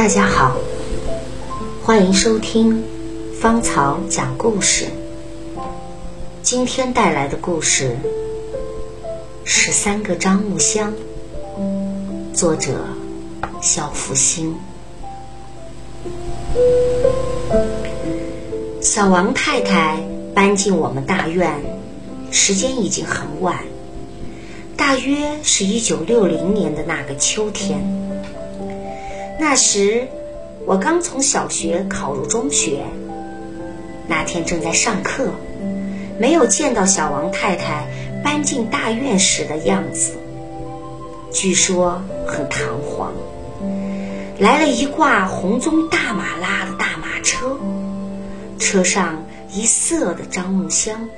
大家好，欢迎收听芳草讲故事。今天带来的故事《十三个樟木箱》，作者肖福星。小王太太搬进我们大院，时间已经很晚，大约是一九六零年的那个秋天。那时，我刚从小学考入中学。那天正在上课，没有见到小王太太搬进大院时的样子。据说很堂皇，来了一挂红棕大马拉的大马车，车上一色的樟木箱。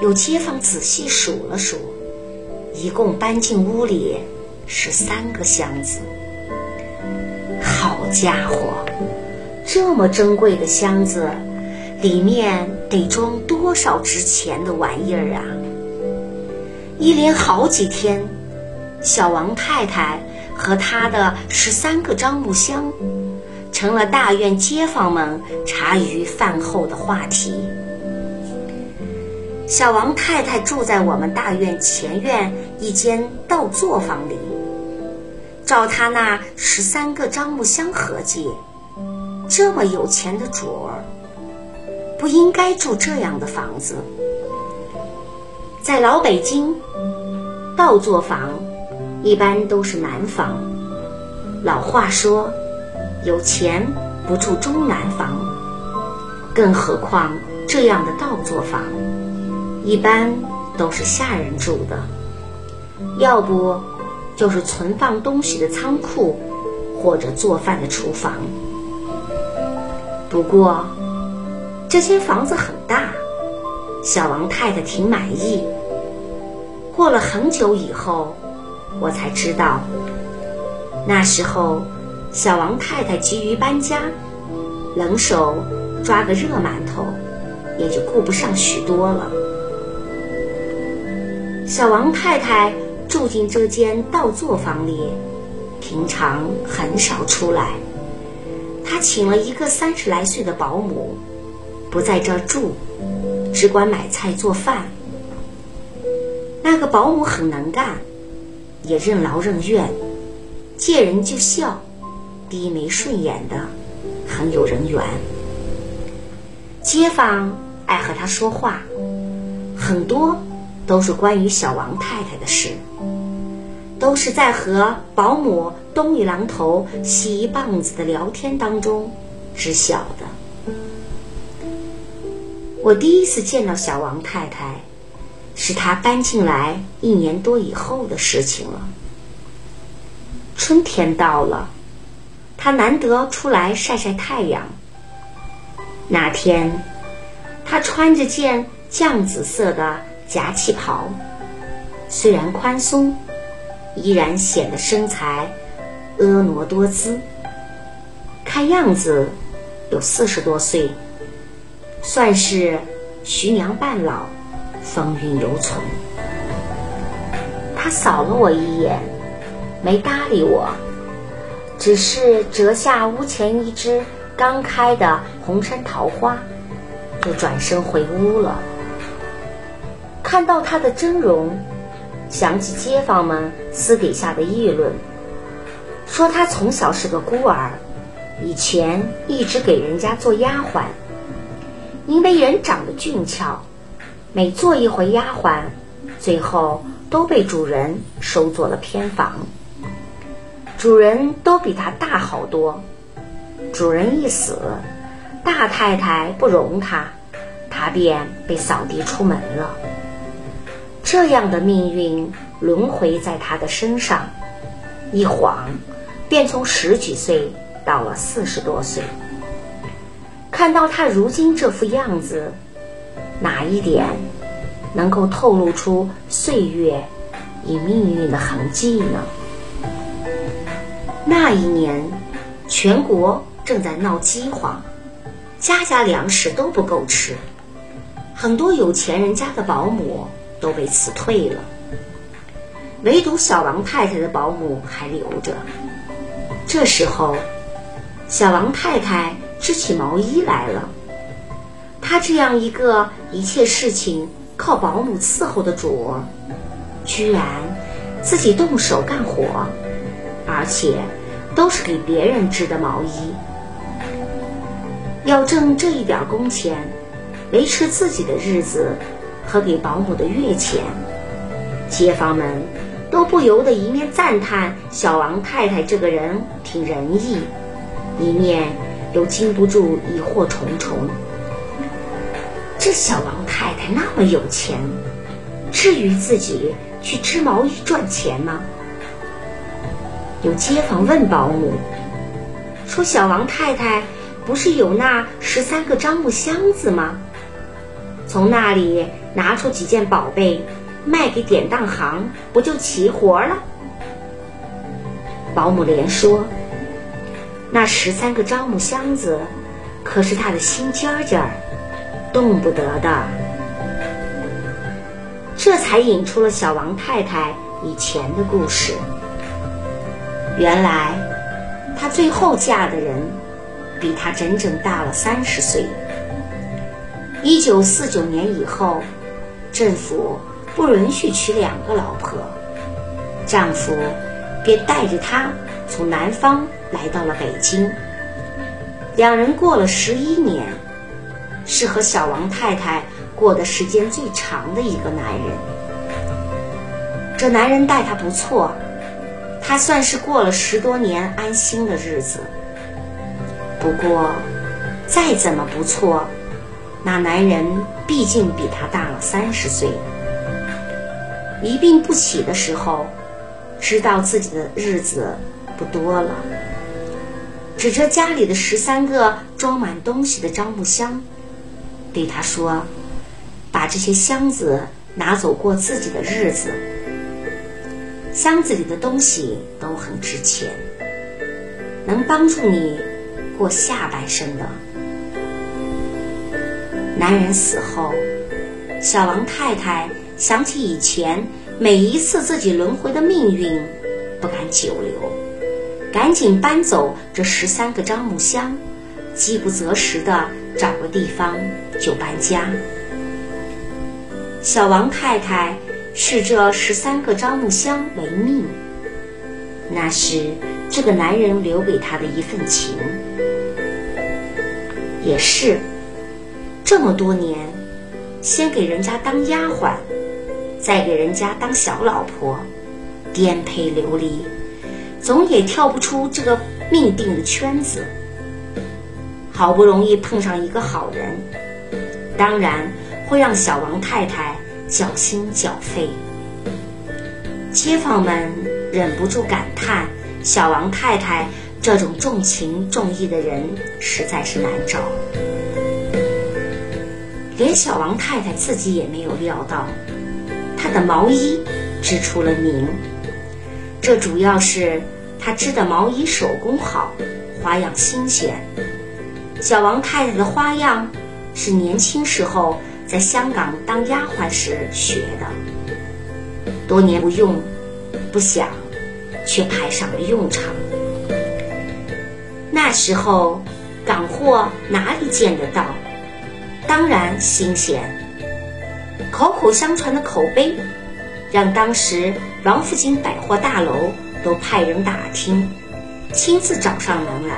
有街坊仔细数了数，一共搬进屋里十三个箱子。家伙，这么珍贵的箱子，里面得装多少值钱的玩意儿啊！一连好几天，小王太太和他的十三个樟木箱，成了大院街坊们茶余饭后的话题。小王太太住在我们大院前院一间倒座房里。照他那十三个樟木箱合计，这么有钱的主儿，不应该住这样的房子。在老北京，倒座房一般都是南房。老话说，有钱不住中南房，更何况这样的倒座房，一般都是下人住的，要不。就是存放东西的仓库，或者做饭的厨房。不过，这间房子很大，小王太太挺满意。过了很久以后，我才知道，那时候小王太太急于搬家，冷手抓个热馒头，也就顾不上许多了。小王太太。住进这间倒座房里，平常很少出来。他请了一个三十来岁的保姆，不在这住，只管买菜做饭。那个保姆很能干，也任劳任怨，见人就笑，低眉顺眼的，很有人缘。街坊爱和他说话，很多。都是关于小王太太的事，都是在和保姆东一榔头西一棒子的聊天当中知晓的。我第一次见到小王太太，是她搬进来一年多以后的事情了。春天到了，她难得出来晒晒太阳。那天，她穿着件绛紫色的。夹气袍虽然宽松，依然显得身材婀娜多姿。看样子有四十多岁，算是徐娘半老，风韵犹存。他扫了我一眼，没搭理我，只是折下屋前一枝刚开的红山桃花，就转身回屋了。看到他的真容，想起街坊们私底下的议论，说他从小是个孤儿，以前一直给人家做丫鬟。因为人长得俊俏，每做一回丫鬟，最后都被主人收做了偏房。主人都比他大好多，主人一死，大太太不容他，他便被扫地出门了。这样的命运轮回在他的身上，一晃便从十几岁到了四十多岁。看到他如今这副样子，哪一点能够透露出岁月与命运的痕迹呢？那一年，全国正在闹饥荒，家家粮食都不够吃，很多有钱人家的保姆。都被辞退了，唯独小王太太的保姆还留着。这时候，小王太太织起毛衣来了。她这样一个一切事情靠保姆伺候的主，居然自己动手干活，而且都是给别人织的毛衣。要挣这一点工钱，维持自己的日子和给保姆的月钱，街坊们都不由得一面赞叹小王太太这个人挺仁义，一面又禁不住疑惑重重。这小王太太那么有钱，至于自己去织毛衣赚钱吗？有街坊问保姆说：“小王太太。”不是有那十三个樟木箱子吗？从那里拿出几件宝贝，卖给典当行，不就齐活了？保姆连说：“那十三个樟木箱子，可是他的心尖尖儿，动不得的。”这才引出了小王太太以前的故事。原来，她最后嫁的人。比他整整大了三十岁。一九四九年以后，政府不允许娶两个老婆，丈夫便带着她从南方来到了北京。两人过了十一年，是和小王太太过的时间最长的一个男人。这男人待她不错，她算是过了十多年安心的日子。不过，再怎么不错，那男人毕竟比她大了三十岁。一病不起的时候，知道自己的日子不多了，指着家里的十三个装满东西的樟木箱，对他说：“把这些箱子拿走过自己的日子。箱子里的东西都很值钱，能帮助你。”过下半生的男人死后，小王太太想起以前每一次自己轮回的命运，不敢久留，赶紧搬走这十三个樟木箱，饥不择食的找个地方就搬家。小王太太视这十三个樟木箱为命，那是这个男人留给她的一份情。也是，这么多年，先给人家当丫鬟，再给人家当小老婆，颠沛流离，总也跳不出这个命定的圈子。好不容易碰上一个好人，当然会让小王太太绞心绞肺。街坊们忍不住感叹：小王太太。这种重情重义的人实在是难找，连小王太太自己也没有料到，她的毛衣织出了名。这主要是她织的毛衣手工好，花样新鲜。小王太太的花样是年轻时候在香港当丫鬟时学的，多年不用，不想，却派上了用场。那时候，港货哪里见得到？当然新鲜。口口相传的口碑，让当时王府井百货大楼都派人打听，亲自找上门来，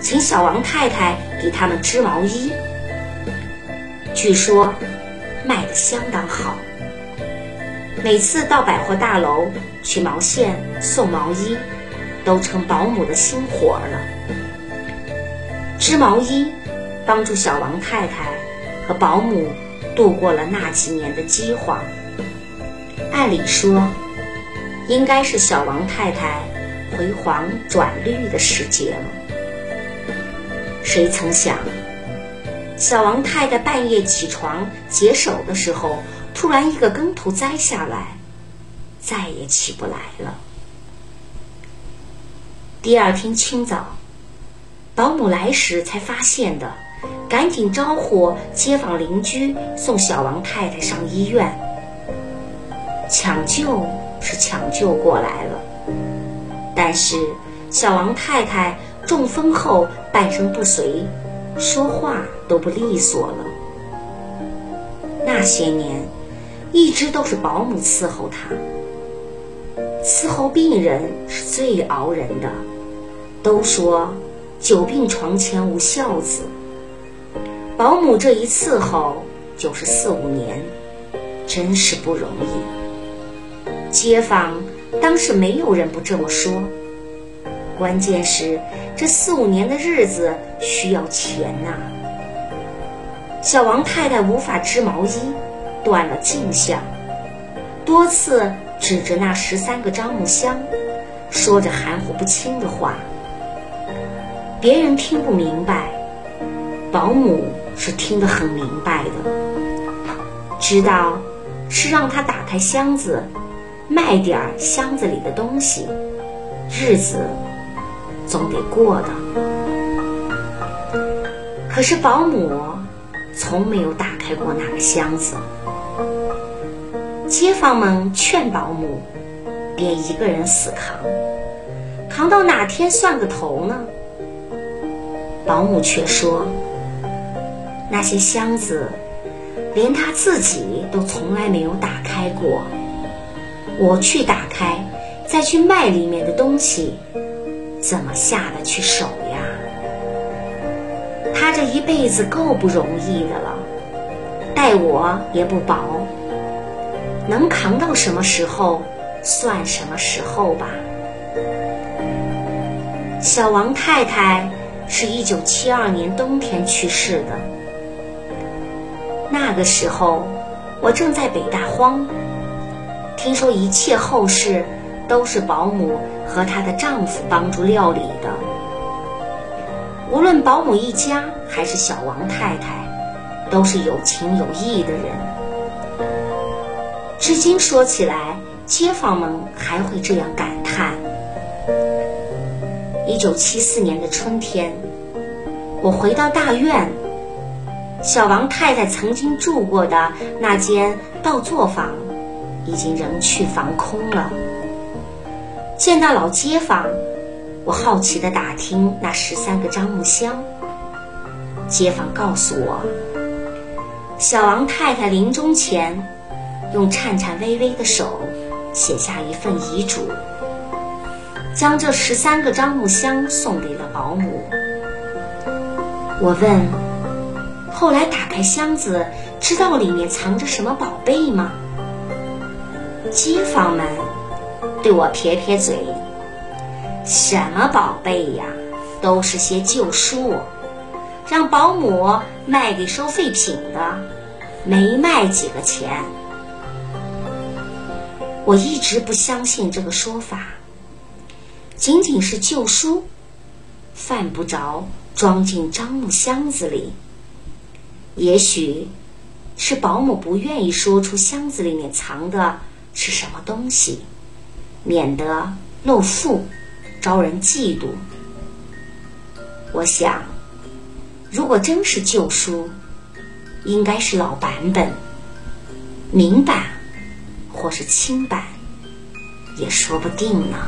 请小王太太给他们织毛衣。据说卖的相当好，每次到百货大楼取毛线、送毛衣。都成保姆的新活儿了。织毛衣，帮助小王太太和保姆度过了那几年的饥荒。按理说，应该是小王太太回黄转绿的时节了。谁曾想，小王太太半夜起床解手的时候，突然一个跟头栽下来，再也起不来了。第二天清早，保姆来时才发现的，赶紧招呼街坊邻居送小王太太上医院。抢救是抢救过来了，但是小王太太中风后半身不遂，说话都不利索了。那些年，一直都是保姆伺候她。伺候病人是最熬人的，都说久病床前无孝子。保姆这一伺候就是四五年，真是不容易。街坊当时没有人不这么说。关键是这四五年的日子需要钱呐。小王太太无法织毛衣，断了进项，多次指着那十三个樟木箱，说着含糊不清的话。别人听不明白，保姆是听得很明白的，知道是让他打开箱子，卖点箱子里的东西，日子。总得过的，可是保姆从没有打开过那个箱子。街坊们劝保姆别一个人死扛，扛到哪天算个头呢？保姆却说：“那些箱子连他自己都从来没有打开过，我去打开，再去卖里面的东西。”怎么下得去手呀？他这一辈子够不容易的了，待我也不薄，能扛到什么时候算什么时候吧。小王太太是一九七二年冬天去世的，那个时候我正在北大荒，听说一切后事。都是保姆和她的丈夫帮助料理的。无论保姆一家还是小王太太，都是有情有义的人。至今说起来，街坊们还会这样感叹。一九七四年的春天，我回到大院，小王太太曾经住过的那间倒座房，已经人去房空了。见到老街坊，我好奇地打听那十三个樟木箱。街坊告诉我，小王太太临终前，用颤颤巍巍的手写下一份遗嘱，将这十三个樟木箱送给了保姆。我问：后来打开箱子，知道里面藏着什么宝贝吗？街坊们。对我撇撇嘴，什么宝贝呀，都是些旧书，让保姆卖给收废品的，没卖几个钱。我一直不相信这个说法，仅仅是旧书，犯不着装进樟木箱子里。也许是保姆不愿意说出箱子里面藏的是什么东西。免得露富，招人嫉妒。我想，如果真是旧书，应该是老版本，明版或是清版，也说不定呢。